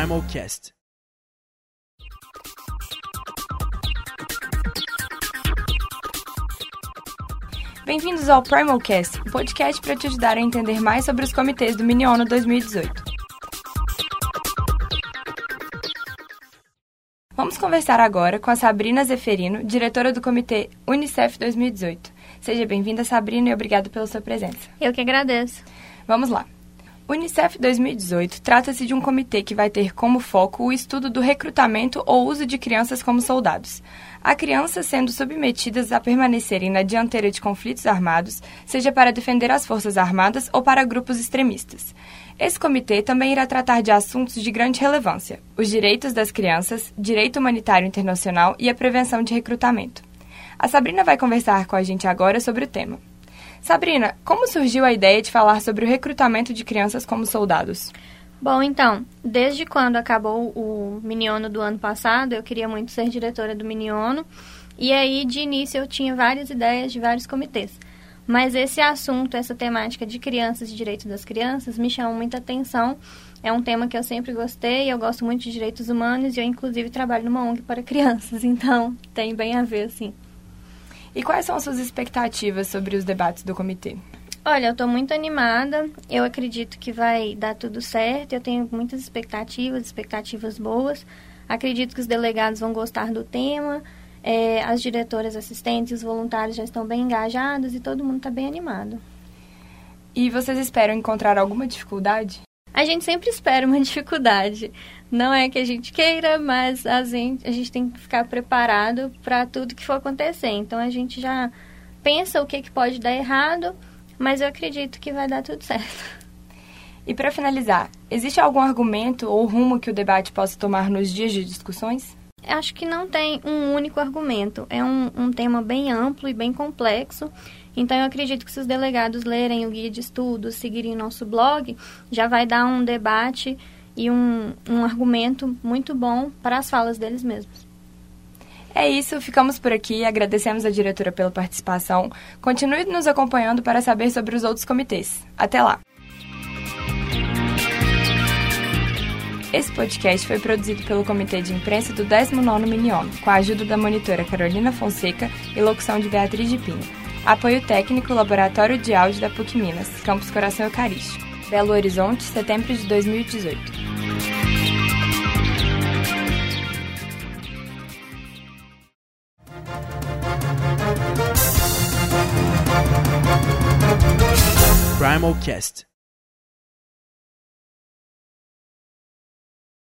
Primalcast. Bem-vindos ao Primalcast, o podcast para te ajudar a entender mais sobre os comitês do Miniono 2018. Vamos conversar agora com a Sabrina Zeferino, diretora do Comitê Unicef 2018. Seja bem-vinda, Sabrina, e obrigado pela sua presença. Eu que agradeço. Vamos lá. O Unicef 2018 trata-se de um comitê que vai ter como foco o estudo do recrutamento ou uso de crianças como soldados. Há crianças sendo submetidas a permanecerem na dianteira de conflitos armados, seja para defender as forças armadas ou para grupos extremistas. Esse comitê também irá tratar de assuntos de grande relevância: os direitos das crianças, direito humanitário internacional e a prevenção de recrutamento. A Sabrina vai conversar com a gente agora sobre o tema. Sabrina, como surgiu a ideia de falar sobre o recrutamento de crianças como soldados? Bom, então, desde quando acabou o Miniono do ano passado, eu queria muito ser diretora do Miniono. E aí, de início, eu tinha várias ideias de vários comitês. Mas esse assunto, essa temática de crianças e direitos das crianças, me chamou muita atenção. É um tema que eu sempre gostei, eu gosto muito de direitos humanos e eu, inclusive, trabalho numa ONG para crianças. Então, tem bem a ver, sim. E quais são as suas expectativas sobre os debates do comitê? Olha, eu estou muito animada. Eu acredito que vai dar tudo certo. Eu tenho muitas expectativas, expectativas boas. Acredito que os delegados vão gostar do tema. É, as diretoras assistentes, os voluntários já estão bem engajados e todo mundo está bem animado. E vocês esperam encontrar alguma dificuldade? A gente sempre espera uma dificuldade. Não é que a gente queira, mas a gente, a gente tem que ficar preparado para tudo que for acontecer. Então a gente já pensa o que, que pode dar errado, mas eu acredito que vai dar tudo certo. E para finalizar, existe algum argumento ou rumo que o debate possa tomar nos dias de discussões? Acho que não tem um único argumento. É um, um tema bem amplo e bem complexo. Então, eu acredito que se os delegados lerem o guia de estudos, seguirem nosso blog, já vai dar um debate e um, um argumento muito bom para as falas deles mesmos. É isso, ficamos por aqui. Agradecemos a diretora pela participação. Continue nos acompanhando para saber sobre os outros comitês. Até lá! Esse podcast foi produzido pelo Comitê de Imprensa do 19º Miniono, com a ajuda da monitora Carolina Fonseca e locução de Beatriz de Pinho. Apoio técnico Laboratório de Áudio da PUC Minas, Campus Coração Eucarístico. Belo Horizonte, setembro de 2018. Primalcast.